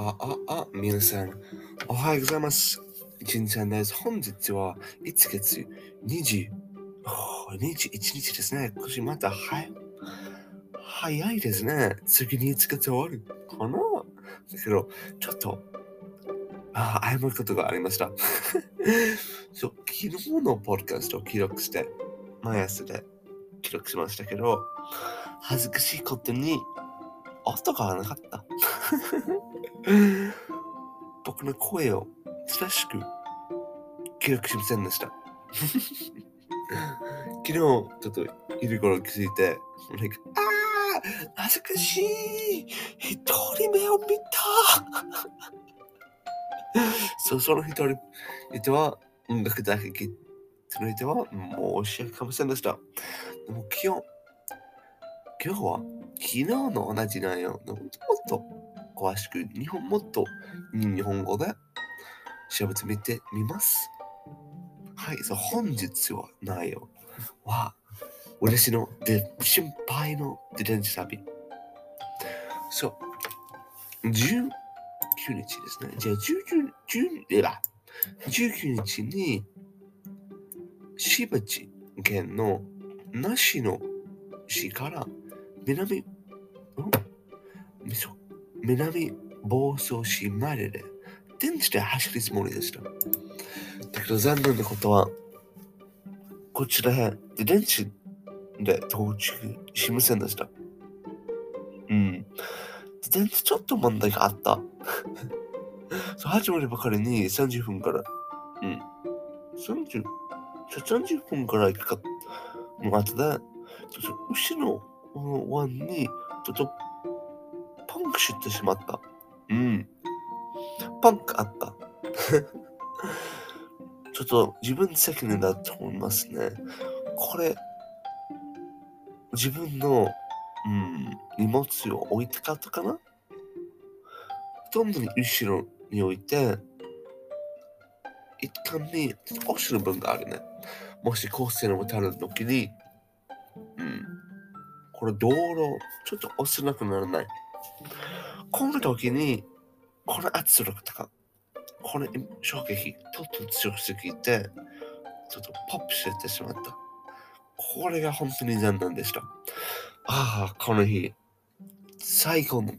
あ、あ、あ、皆さん、おはようございます。じんちゃんです。本日は1月？20、21日ですね。今年また早い、早いですね。次に1月終わるかな？だけど、ちょっと、あ、謝ることがありました。そう、昨日のポッドキャストを記録して、毎朝で記録しましたけど、恥ずかしいことに、音がなかった。僕の声を正しく記録しませんでした。昨日、ちょっといる頃気づいて、like あー恥ずかしい一人目を見た そう、その一人人は音楽だけ聴いての人は申し訳ありませんでした。でも今日、今日は昨日の同じ内容のもっと詳しく日本もっと日本語で調べてみてみます。はい、そう本日は内容は私ので心配の自転車旅。そう、19日ですね。じゃあ19、10あ19日に芝地県の梨の市から南、ん？みそ南房総市までで電池で走るつもりでした。だけど残念なことは、こちらへ電池で到着しませんでした。うん。電池ちょっと問題があった。そう始まるばかりに30分から、うん。30、30分から行くかの後で、ちょっと後ろのワンにちょっとパンクしてしまった。うん。パンクあった。ちょっと自分責任だと思いますね。これ、自分の、うん、荷物を置いてかったかな？ほとんどに後ろに置いて、一旦に押しの分があるね。もし高性能をたる時に、うん。これ道路、ちょっと押せなくならない。この時に、この圧力とか、この衝撃、ちょっと強すぎて、ちょっとポップしてしまった。これが本当に残念でした。ああ、この日、最高の、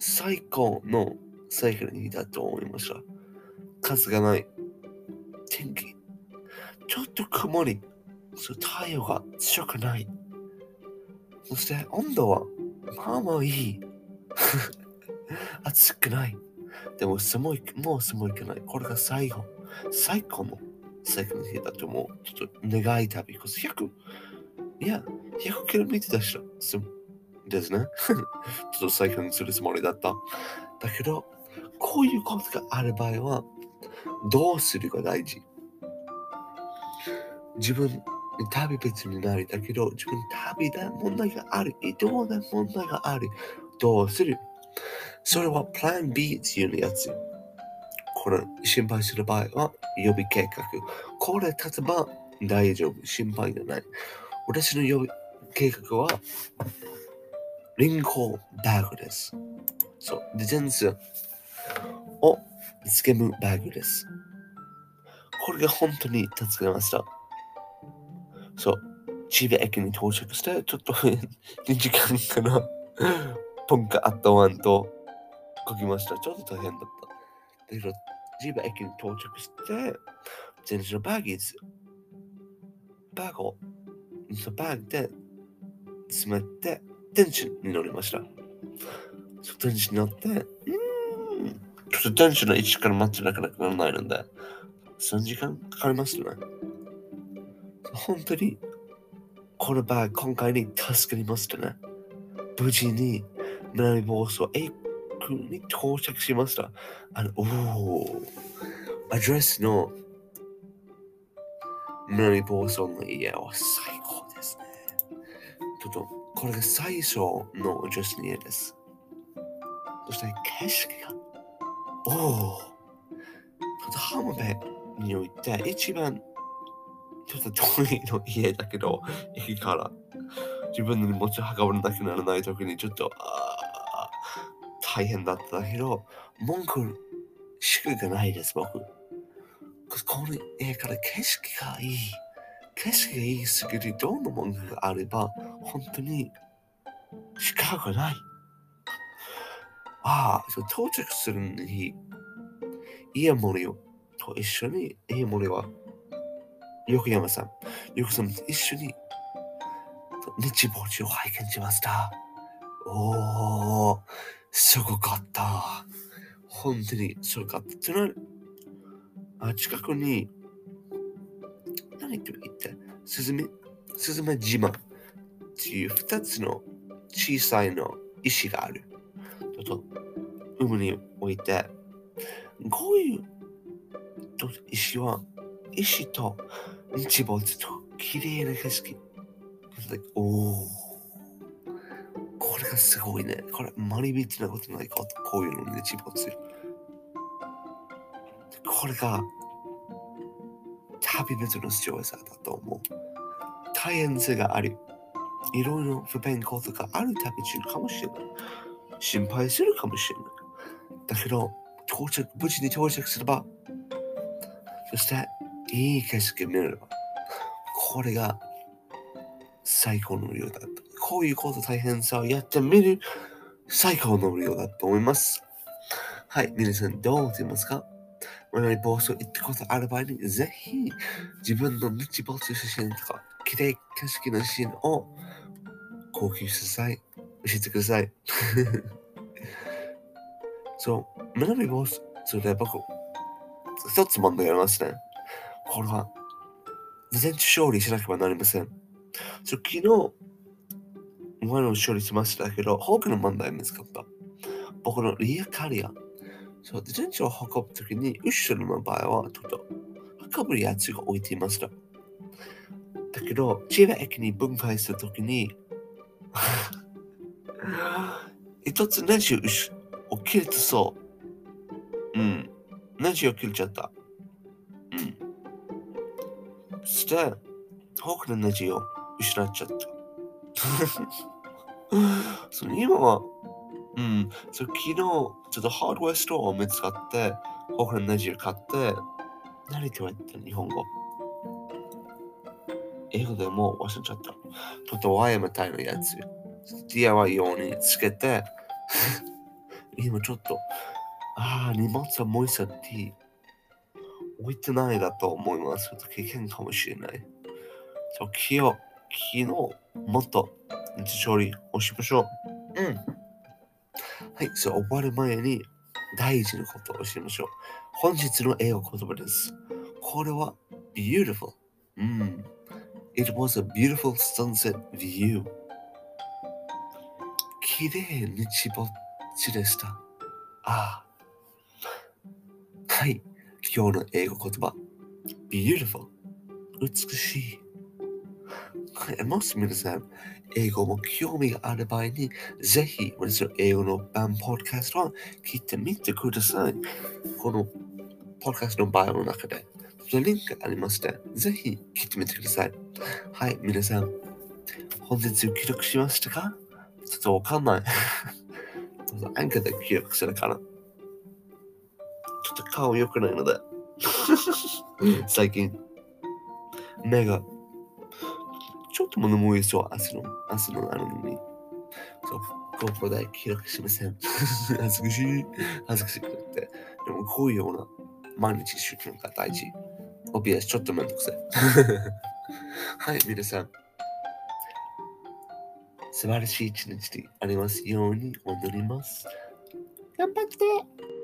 最高のサイクルの日だと思いました。数がない。天気、ちょっと曇り、そう太陽が強くない。そして温度はまあまあいい。暑くない。でも寒い、もう寒いくない。これが最後、最高の最高の日だと思う。ちょっと願い旅。100、いや、100キロ見てたすですね。ちょっと最高にするつもりだった。だけど、こういうことがある場合は、どうするか大事。自分、旅別になりだけど、自分旅で問題がある。移動で問題がある。どうする？それはプラン B っていうやつ。これ、心配する場合は予備計画。これ立てば大丈夫。心配がない。私の予備計画は、リンゴバッグです。そう、自転車をつけむバッグです。これが本当に助かりました。そう、千葉駅に到着して、ちょっと 2時間かな。ポンカあったワンと書きました。ちょっと大変だった。だけど、千葉駅に到着して、自転車のバッグズ、バッグを、そバッグで詰めて、電車に乗りました。そう電車に乗って、うん、ちょっと電車の位置から待ってなくならないので、3時間かかりますね。本当に、このバッグ、今回に助かりましたね。無事に南房総駅に到着しました。あの、おお、アドレスの南房総の家は最高ですね。ちょっと、これが最初のアドレスの家です。そして景色が、おお、ちょっと浜辺において一番ちょっと遠いの家だけど、駅から自分の荷物を運ばなくならないときにちょっと、あ大変だったけど、文句しくがないです、僕。この絵から景色がいい。景色がいいすぎるどんな文句があれば、本当に仕方がない。ああ、そう到着するのに、家森と一緒に、家森は、横山さん、横山と一緒に、日没地を拝見しました。おー、すごかった。本当にすごかった。あ近くに、何と言って、スズメ、スズメ島っていう二つの小さいの石がある。ちょっと海に置いて、こういう石は、石と日没と綺麗な景色。おお。これがすごいね。これ、マリビティなことないか？こういうの日没。これが、旅人の視聴者だと思う。大変さがある。いろいろ不便ことがある旅中かもしれない。心配するかもしれない。だけど、到着、無事に到着すれば、そして、いい景色見れれば、これが最高の量だと。こういうこと大変さをやってみる最高の量だと思います。はい、皆さんどう思いますか？我々暴走行ったことある場合に、ぜひ自分の日没写真とか、綺麗景色の写真を高級してください。教えてください。そう、南暴走、それで僕、一つ問題ありますね。これは、全勝利しなければなりません。そう昨日、前の勝利しましたけど、多くの問題見つかった。僕のリアカリア。そう、自転車を運ぶときに、後ろの場合は、ちょっと、運ぶやつが置いていました。だけど、千葉駅に分解するときに、一つネジを切れてそう。うん。ネジを切れちゃった。うん。そして、多くのネジを失っちゃった。その今は、うん、そ昨日、ちょっとハードウェアストアを見つかって、多くのネジを買って、何て言われた日本語。英語でも忘れちゃった。ちょっとワイヤみたいなやつ。DIY 用につけて、今ちょっと、ああ、荷物はもう一冊置いてないだと思います。ちょっと経験かもしれない。そう、昨日、昨日、もっと日処理をしましょう。うん。はい、そう、終わる前に大事なことをしましょう。本日の英語言葉です。これは beautiful。うん。It was a beautiful sunset view. 綺麗に日没でした。ああ。はい。今日の英語言葉。beautiful。美しい。もし皆さん、英語も興味がある場合に、ぜひ、私の英語のバンポッドキャストを聞いてみてください。このポッドキャストのバイオの中で、リンクありまして、ぜひ聞いてみてください。はい、皆さん、本日記録しましたか？ちょっとわかんない。アンカーで記録するから。ちょっと顔良くないので。最近、目が、ちょっと物もいそう、明日の、明日のあるのに。そう、GoPro で記録しません。恥ずかしい。恥ずかしくて。でも、こういうような毎日集中が大事。OBS ちょっとめんどくさい。はい、皆さん。素晴らしい一日でありますように踊ります。頑張って